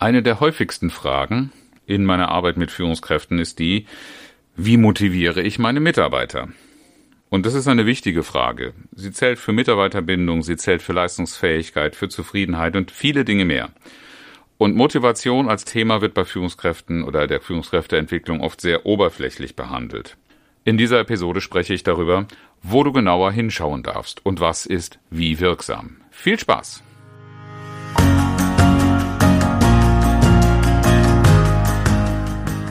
Eine der häufigsten Fragen in meiner Arbeit mit Führungskräften ist die, wie motiviere ich meine Mitarbeiter? Und das ist eine wichtige Frage. Sie zählt für Mitarbeiterbindung, sie zählt für Leistungsfähigkeit, für Zufriedenheit und viele Dinge mehr. Und Motivation als Thema wird bei Führungskräften oder der Führungskräfteentwicklung oft sehr oberflächlich behandelt. In dieser Episode spreche ich darüber, wo du genauer hinschauen darfst und was ist wie wirksam. Viel Spaß!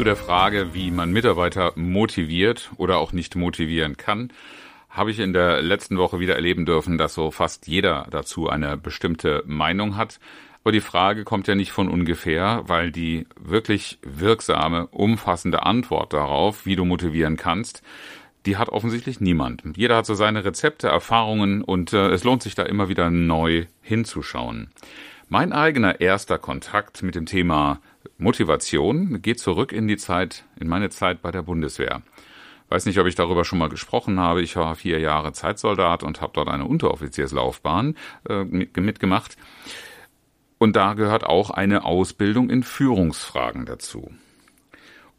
Zu der Frage, wie man Mitarbeiter motiviert oder auch nicht motivieren kann, habe ich in der letzten Woche wieder erleben dürfen, dass so fast jeder dazu eine bestimmte Meinung hat. Aber die Frage kommt ja nicht von ungefähr, weil die wirklich wirksame, umfassende Antwort darauf, wie du motivieren kannst, die hat offensichtlich niemand. Jeder hat so seine Rezepte, Erfahrungen und äh, es lohnt sich da immer wieder neu hinzuschauen. Mein eigener erster Kontakt mit dem Thema Motivation geht zurück in die Zeit, in meine Zeit bei der Bundeswehr. Weiß nicht, ob ich darüber schon mal gesprochen habe. Ich war vier Jahre Zeitsoldat und habe dort eine Unteroffizierslaufbahn äh, mitgemacht. Und da gehört auch eine Ausbildung in Führungsfragen dazu.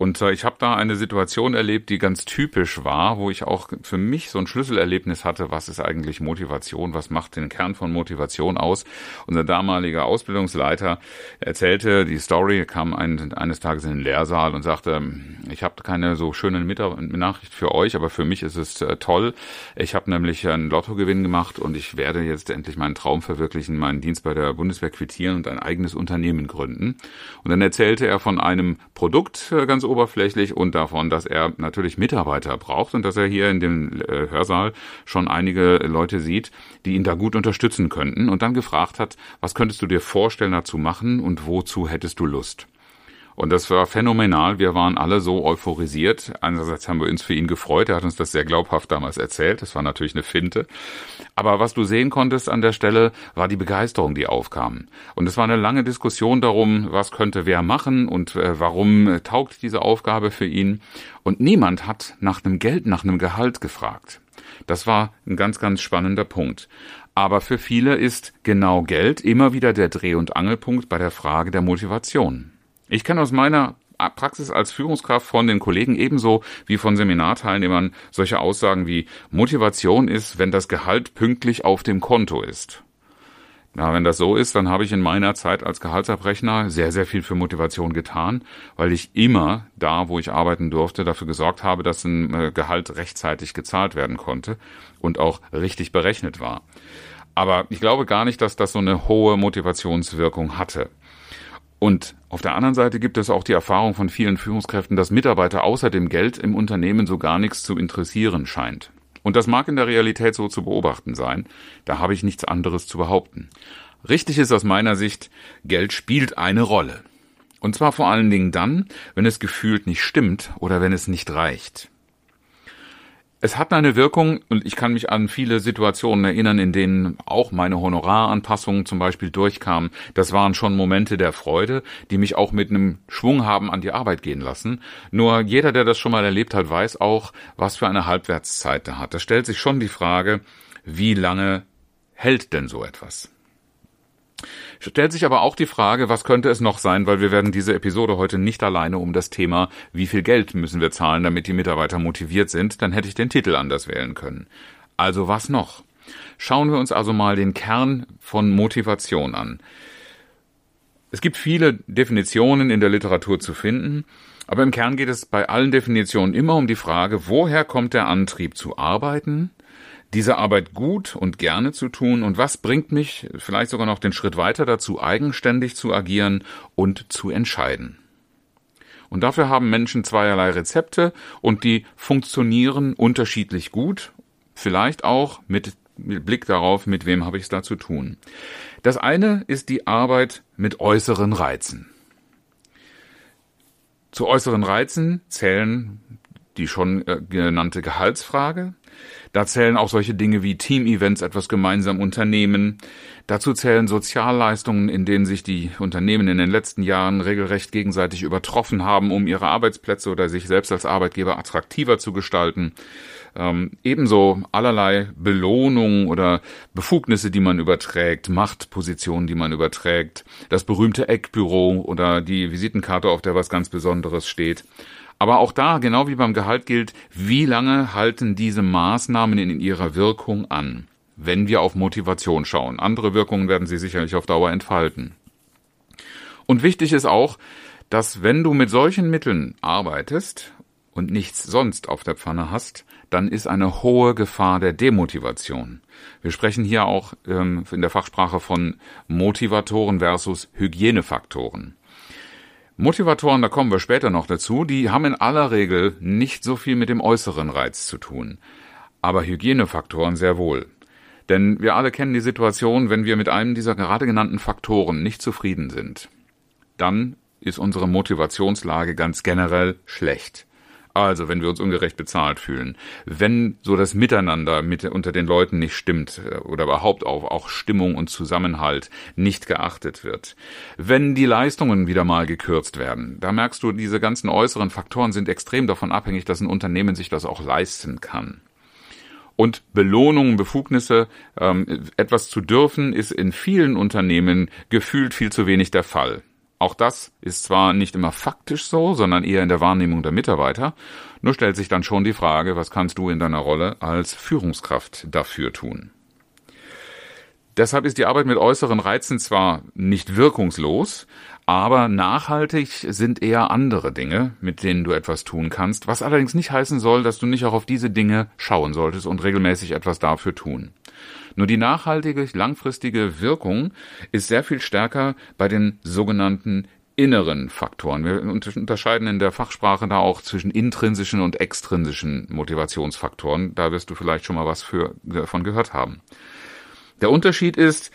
Und äh, ich habe da eine Situation erlebt, die ganz typisch war, wo ich auch für mich so ein Schlüsselerlebnis hatte, was ist eigentlich Motivation, was macht den Kern von Motivation aus. Unser damaliger Ausbildungsleiter erzählte die Story, kam ein, eines Tages in den Lehrsaal und sagte, ich habe keine so schöne Nachricht für euch, aber für mich ist es äh, toll. Ich habe nämlich einen Lottogewinn gemacht und ich werde jetzt endlich meinen Traum verwirklichen, meinen Dienst bei der Bundeswehr quittieren und ein eigenes Unternehmen gründen. Und dann erzählte er von einem Produkt äh, ganz oberflächlich und davon, dass er natürlich Mitarbeiter braucht und dass er hier in dem äh, Hörsaal schon einige Leute sieht, die ihn da gut unterstützen könnten und dann gefragt hat, was könntest du dir vorstellen dazu machen und wozu hättest du Lust? Und das war phänomenal. Wir waren alle so euphorisiert. Einerseits haben wir uns für ihn gefreut. Er hat uns das sehr glaubhaft damals erzählt. Das war natürlich eine Finte. Aber was du sehen konntest an der Stelle, war die Begeisterung, die aufkam. Und es war eine lange Diskussion darum, was könnte wer machen und äh, warum taugt diese Aufgabe für ihn. Und niemand hat nach einem Geld, nach einem Gehalt gefragt. Das war ein ganz, ganz spannender Punkt. Aber für viele ist genau Geld immer wieder der Dreh- und Angelpunkt bei der Frage der Motivation. Ich kenne aus meiner Praxis als Führungskraft von den Kollegen ebenso wie von Seminarteilnehmern solche Aussagen wie Motivation ist, wenn das Gehalt pünktlich auf dem Konto ist. Na, wenn das so ist, dann habe ich in meiner Zeit als Gehaltsabrechner sehr, sehr viel für Motivation getan, weil ich immer da, wo ich arbeiten durfte, dafür gesorgt habe, dass ein äh, Gehalt rechtzeitig gezahlt werden konnte und auch richtig berechnet war. Aber ich glaube gar nicht, dass das so eine hohe Motivationswirkung hatte. Und auf der anderen Seite gibt es auch die Erfahrung von vielen Führungskräften, dass Mitarbeiter außer dem Geld im Unternehmen so gar nichts zu interessieren scheint. Und das mag in der Realität so zu beobachten sein. Da habe ich nichts anderes zu behaupten. Richtig ist aus meiner Sicht, Geld spielt eine Rolle. Und zwar vor allen Dingen dann, wenn es gefühlt nicht stimmt oder wenn es nicht reicht. Es hat eine Wirkung und ich kann mich an viele Situationen erinnern, in denen auch meine Honoraranpassungen zum Beispiel durchkamen. Das waren schon Momente der Freude, die mich auch mit einem Schwung haben an die Arbeit gehen lassen. Nur jeder, der das schon mal erlebt hat, weiß auch, was für eine Halbwertszeit er hat. Da stellt sich schon die Frage, wie lange hält denn so etwas? Stellt sich aber auch die Frage, was könnte es noch sein, weil wir werden diese Episode heute nicht alleine um das Thema, wie viel Geld müssen wir zahlen, damit die Mitarbeiter motiviert sind, dann hätte ich den Titel anders wählen können. Also was noch? Schauen wir uns also mal den Kern von Motivation an. Es gibt viele Definitionen in der Literatur zu finden, aber im Kern geht es bei allen Definitionen immer um die Frage, woher kommt der Antrieb zu arbeiten, diese Arbeit gut und gerne zu tun und was bringt mich vielleicht sogar noch den Schritt weiter dazu, eigenständig zu agieren und zu entscheiden. Und dafür haben Menschen zweierlei Rezepte und die funktionieren unterschiedlich gut, vielleicht auch mit Blick darauf, mit wem habe ich es da zu tun. Das eine ist die Arbeit mit äußeren Reizen. Zu äußeren Reizen zählen die schon äh, genannte Gehaltsfrage. Da zählen auch solche Dinge wie Team-Events, etwas gemeinsam unternehmen. Dazu zählen Sozialleistungen, in denen sich die Unternehmen in den letzten Jahren regelrecht gegenseitig übertroffen haben, um ihre Arbeitsplätze oder sich selbst als Arbeitgeber attraktiver zu gestalten. Ähm, ebenso allerlei Belohnungen oder Befugnisse, die man überträgt, Machtpositionen, die man überträgt, das berühmte Eckbüro oder die Visitenkarte, auf der was ganz Besonderes steht. Aber auch da, genau wie beim Gehalt gilt, wie lange halten diese Maßnahmen in ihrer Wirkung an, wenn wir auf Motivation schauen. Andere Wirkungen werden sie sicherlich auf Dauer entfalten. Und wichtig ist auch, dass wenn du mit solchen Mitteln arbeitest und nichts sonst auf der Pfanne hast, dann ist eine hohe Gefahr der Demotivation. Wir sprechen hier auch ähm, in der Fachsprache von Motivatoren versus Hygienefaktoren. Motivatoren, da kommen wir später noch dazu, die haben in aller Regel nicht so viel mit dem äußeren Reiz zu tun. Aber Hygienefaktoren sehr wohl. Denn wir alle kennen die Situation, wenn wir mit einem dieser gerade genannten Faktoren nicht zufrieden sind, dann ist unsere Motivationslage ganz generell schlecht. Also, wenn wir uns ungerecht bezahlt fühlen, wenn so das Miteinander mit, unter den Leuten nicht stimmt äh, oder überhaupt auch, auch Stimmung und Zusammenhalt nicht geachtet wird, wenn die Leistungen wieder mal gekürzt werden, da merkst du, diese ganzen äußeren Faktoren sind extrem davon abhängig, dass ein Unternehmen sich das auch leisten kann. Und Belohnungen, Befugnisse, ähm, etwas zu dürfen, ist in vielen Unternehmen gefühlt viel zu wenig der Fall. Auch das ist zwar nicht immer faktisch so, sondern eher in der Wahrnehmung der Mitarbeiter. Nur stellt sich dann schon die Frage, was kannst du in deiner Rolle als Führungskraft dafür tun? Deshalb ist die Arbeit mit äußeren Reizen zwar nicht wirkungslos, aber nachhaltig sind eher andere Dinge, mit denen du etwas tun kannst, was allerdings nicht heißen soll, dass du nicht auch auf diese Dinge schauen solltest und regelmäßig etwas dafür tun. Nur die nachhaltige, langfristige Wirkung ist sehr viel stärker bei den sogenannten inneren Faktoren. Wir unterscheiden in der Fachsprache da auch zwischen intrinsischen und extrinsischen Motivationsfaktoren. Da wirst du vielleicht schon mal was für, davon gehört haben. Der Unterschied ist,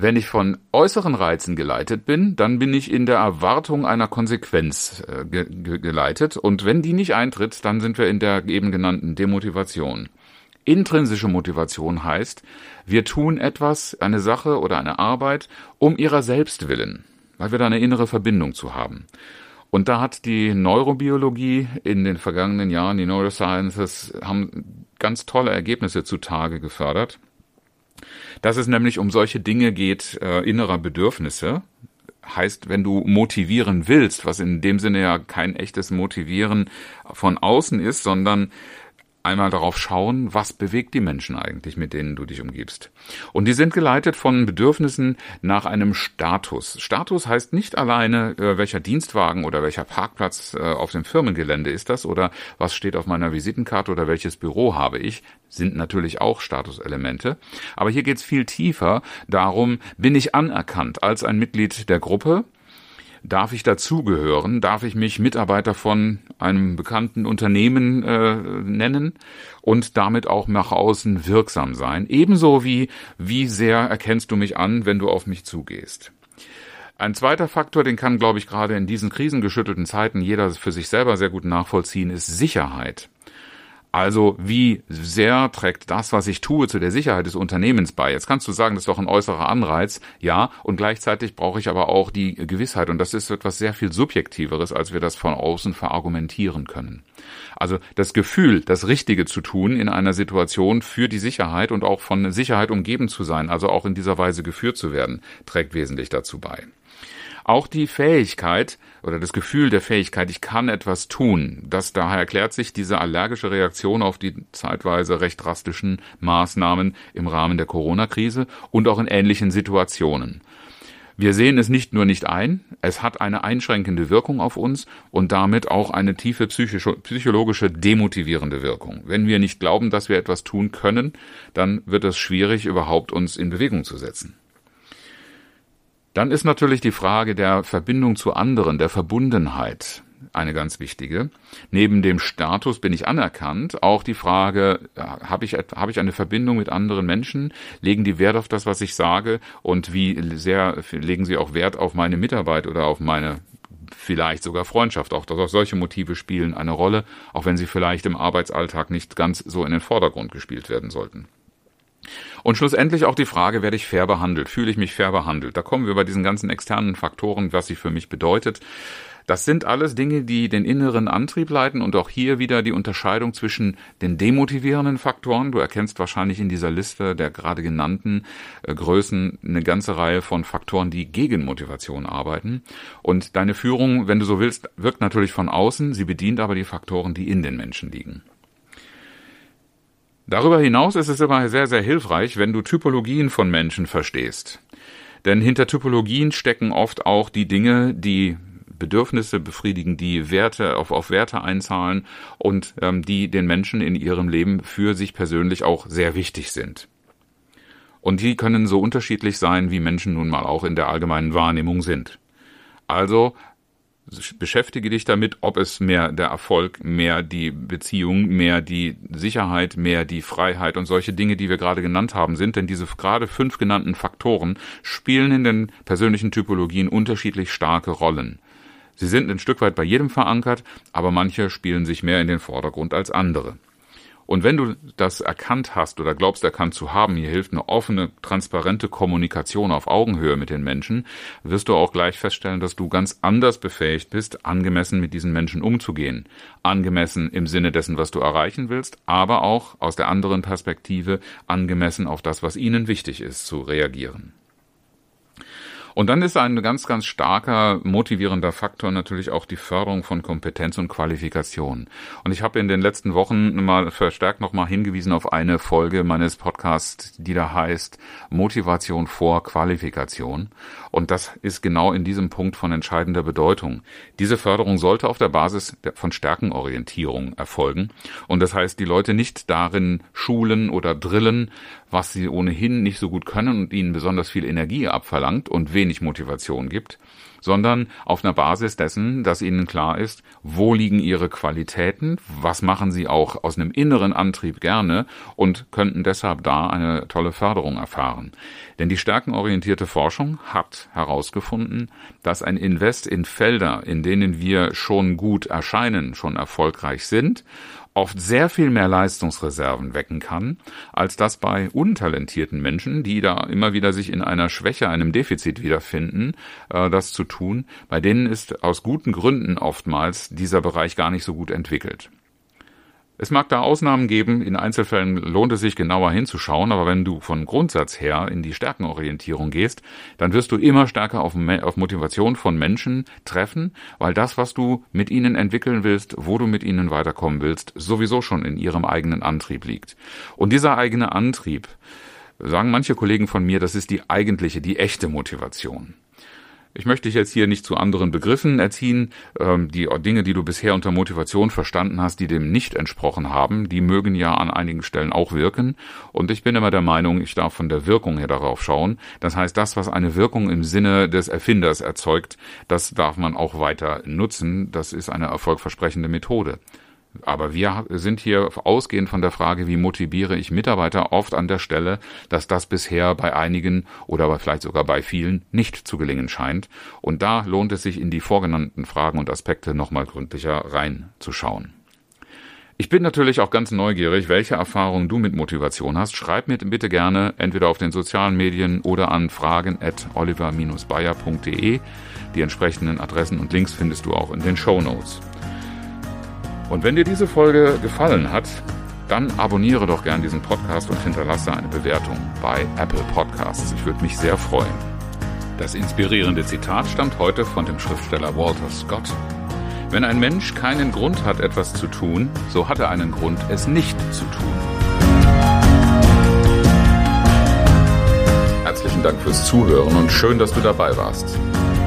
wenn ich von äußeren Reizen geleitet bin, dann bin ich in der Erwartung einer Konsequenz äh, ge geleitet und wenn die nicht eintritt, dann sind wir in der eben genannten Demotivation. Intrinsische Motivation heißt, wir tun etwas, eine Sache oder eine Arbeit um ihrer selbst willen, weil wir da eine innere Verbindung zu haben. Und da hat die Neurobiologie in den vergangenen Jahren, die Neurosciences, haben ganz tolle Ergebnisse zutage gefördert. Dass es nämlich um solche Dinge geht, äh, innerer Bedürfnisse, heißt, wenn du motivieren willst, was in dem Sinne ja kein echtes Motivieren von außen ist, sondern einmal darauf schauen, was bewegt die Menschen eigentlich, mit denen du dich umgibst. Und die sind geleitet von Bedürfnissen nach einem Status. Status heißt nicht alleine, äh, welcher Dienstwagen oder welcher Parkplatz äh, auf dem Firmengelände ist das oder was steht auf meiner Visitenkarte oder welches Büro habe ich, sind natürlich auch Statuselemente. Aber hier geht es viel tiefer darum, bin ich anerkannt als ein Mitglied der Gruppe, Darf ich dazugehören? Darf ich mich Mitarbeiter von einem bekannten Unternehmen äh, nennen und damit auch nach außen wirksam sein? Ebenso wie, wie sehr erkennst du mich an, wenn du auf mich zugehst? Ein zweiter Faktor, den kann, glaube ich, gerade in diesen krisengeschüttelten Zeiten jeder für sich selber sehr gut nachvollziehen, ist Sicherheit. Also wie sehr trägt das, was ich tue, zu der Sicherheit des Unternehmens bei? Jetzt kannst du sagen, das ist doch ein äußerer Anreiz, ja, und gleichzeitig brauche ich aber auch die Gewissheit, und das ist etwas sehr viel Subjektiveres, als wir das von außen verargumentieren können. Also das Gefühl, das Richtige zu tun in einer Situation für die Sicherheit und auch von Sicherheit umgeben zu sein, also auch in dieser Weise geführt zu werden, trägt wesentlich dazu bei. Auch die Fähigkeit oder das Gefühl der Fähigkeit, ich kann etwas tun, das daher erklärt sich diese allergische Reaktion auf die zeitweise recht drastischen Maßnahmen im Rahmen der Corona-Krise und auch in ähnlichen Situationen. Wir sehen es nicht nur nicht ein, es hat eine einschränkende Wirkung auf uns und damit auch eine tiefe psychologische demotivierende Wirkung. Wenn wir nicht glauben, dass wir etwas tun können, dann wird es schwierig, überhaupt uns in Bewegung zu setzen. Dann ist natürlich die Frage der Verbindung zu anderen, der Verbundenheit eine ganz wichtige. Neben dem Status bin ich anerkannt, auch die Frage, habe ich, habe ich eine Verbindung mit anderen Menschen? Legen die Wert auf das, was ich sage? Und wie sehr legen sie auch Wert auf meine Mitarbeit oder auf meine vielleicht sogar Freundschaft. Auch solche Motive spielen eine Rolle, auch wenn sie vielleicht im Arbeitsalltag nicht ganz so in den Vordergrund gespielt werden sollten. Und schlussendlich auch die Frage, werde ich fair behandelt? Fühle ich mich fair behandelt? Da kommen wir bei diesen ganzen externen Faktoren, was sie für mich bedeutet. Das sind alles Dinge, die den inneren Antrieb leiten und auch hier wieder die Unterscheidung zwischen den demotivierenden Faktoren. Du erkennst wahrscheinlich in dieser Liste der gerade genannten äh, Größen eine ganze Reihe von Faktoren, die gegen Motivation arbeiten. Und deine Führung, wenn du so willst, wirkt natürlich von außen, sie bedient aber die Faktoren, die in den Menschen liegen. Darüber hinaus ist es immer sehr, sehr hilfreich, wenn du Typologien von Menschen verstehst. Denn hinter Typologien stecken oft auch die Dinge, die Bedürfnisse befriedigen, die Werte auf, auf Werte einzahlen und ähm, die den Menschen in ihrem Leben für sich persönlich auch sehr wichtig sind. Und die können so unterschiedlich sein, wie Menschen nun mal auch in der allgemeinen Wahrnehmung sind. Also beschäftige dich damit, ob es mehr der Erfolg, mehr die Beziehung, mehr die Sicherheit, mehr die Freiheit und solche Dinge, die wir gerade genannt haben, sind. Denn diese gerade fünf genannten Faktoren spielen in den persönlichen Typologien unterschiedlich starke Rollen. Sie sind ein Stück weit bei jedem verankert, aber manche spielen sich mehr in den Vordergrund als andere. Und wenn du das erkannt hast oder glaubst erkannt zu haben, hier hilft eine offene, transparente Kommunikation auf Augenhöhe mit den Menschen, wirst du auch gleich feststellen, dass du ganz anders befähigt bist, angemessen mit diesen Menschen umzugehen. Angemessen im Sinne dessen, was du erreichen willst, aber auch aus der anderen Perspektive angemessen auf das, was ihnen wichtig ist, zu reagieren. Und dann ist ein ganz, ganz starker motivierender Faktor natürlich auch die Förderung von Kompetenz und Qualifikation. Und ich habe in den letzten Wochen mal verstärkt nochmal hingewiesen auf eine Folge meines Podcasts, die da heißt Motivation vor Qualifikation. Und das ist genau in diesem Punkt von entscheidender Bedeutung. Diese Förderung sollte auf der Basis von Stärkenorientierung erfolgen. Und das heißt, die Leute nicht darin schulen oder drillen, was sie ohnehin nicht so gut können und ihnen besonders viel Energie abverlangt und wenig Motivation gibt, sondern auf einer Basis dessen, dass ihnen klar ist, wo liegen ihre Qualitäten, was machen sie auch aus einem inneren Antrieb gerne und könnten deshalb da eine tolle Förderung erfahren. Denn die stärkenorientierte Forschung hat herausgefunden, dass ein Invest in Felder, in denen wir schon gut erscheinen, schon erfolgreich sind oft sehr viel mehr Leistungsreserven wecken kann, als das bei untalentierten Menschen, die da immer wieder sich in einer Schwäche, einem Defizit wiederfinden, äh, das zu tun. Bei denen ist aus guten Gründen oftmals dieser Bereich gar nicht so gut entwickelt. Es mag da Ausnahmen geben, in Einzelfällen lohnt es sich genauer hinzuschauen, aber wenn du von Grundsatz her in die Stärkenorientierung gehst, dann wirst du immer stärker auf, auf, Motivation von Menschen treffen, weil das, was du mit ihnen entwickeln willst, wo du mit ihnen weiterkommen willst, sowieso schon in ihrem eigenen Antrieb liegt. Und dieser eigene Antrieb, sagen manche Kollegen von mir, das ist die eigentliche, die echte Motivation. Ich möchte dich jetzt hier nicht zu anderen Begriffen erziehen. Ähm, die Dinge, die du bisher unter Motivation verstanden hast, die dem nicht entsprochen haben, die mögen ja an einigen Stellen auch wirken. Und ich bin immer der Meinung, ich darf von der Wirkung her darauf schauen. Das heißt, das, was eine Wirkung im Sinne des Erfinders erzeugt, das darf man auch weiter nutzen. Das ist eine erfolgversprechende Methode. Aber wir sind hier ausgehend von der Frage, wie motiviere ich Mitarbeiter, oft an der Stelle, dass das bisher bei einigen oder vielleicht sogar bei vielen nicht zu gelingen scheint. Und da lohnt es sich, in die vorgenannten Fragen und Aspekte nochmal gründlicher reinzuschauen. Ich bin natürlich auch ganz neugierig, welche Erfahrungen du mit Motivation hast. Schreib mir bitte gerne entweder auf den sozialen Medien oder an fragen at oliver-bayer.de. Die entsprechenden Adressen und Links findest du auch in den Show Notes. Und wenn dir diese Folge gefallen hat, dann abonniere doch gern diesen Podcast und hinterlasse eine Bewertung bei Apple Podcasts. Ich würde mich sehr freuen. Das inspirierende Zitat stammt heute von dem Schriftsteller Walter Scott. Wenn ein Mensch keinen Grund hat, etwas zu tun, so hat er einen Grund, es nicht zu tun. Herzlichen Dank fürs Zuhören und schön, dass du dabei warst.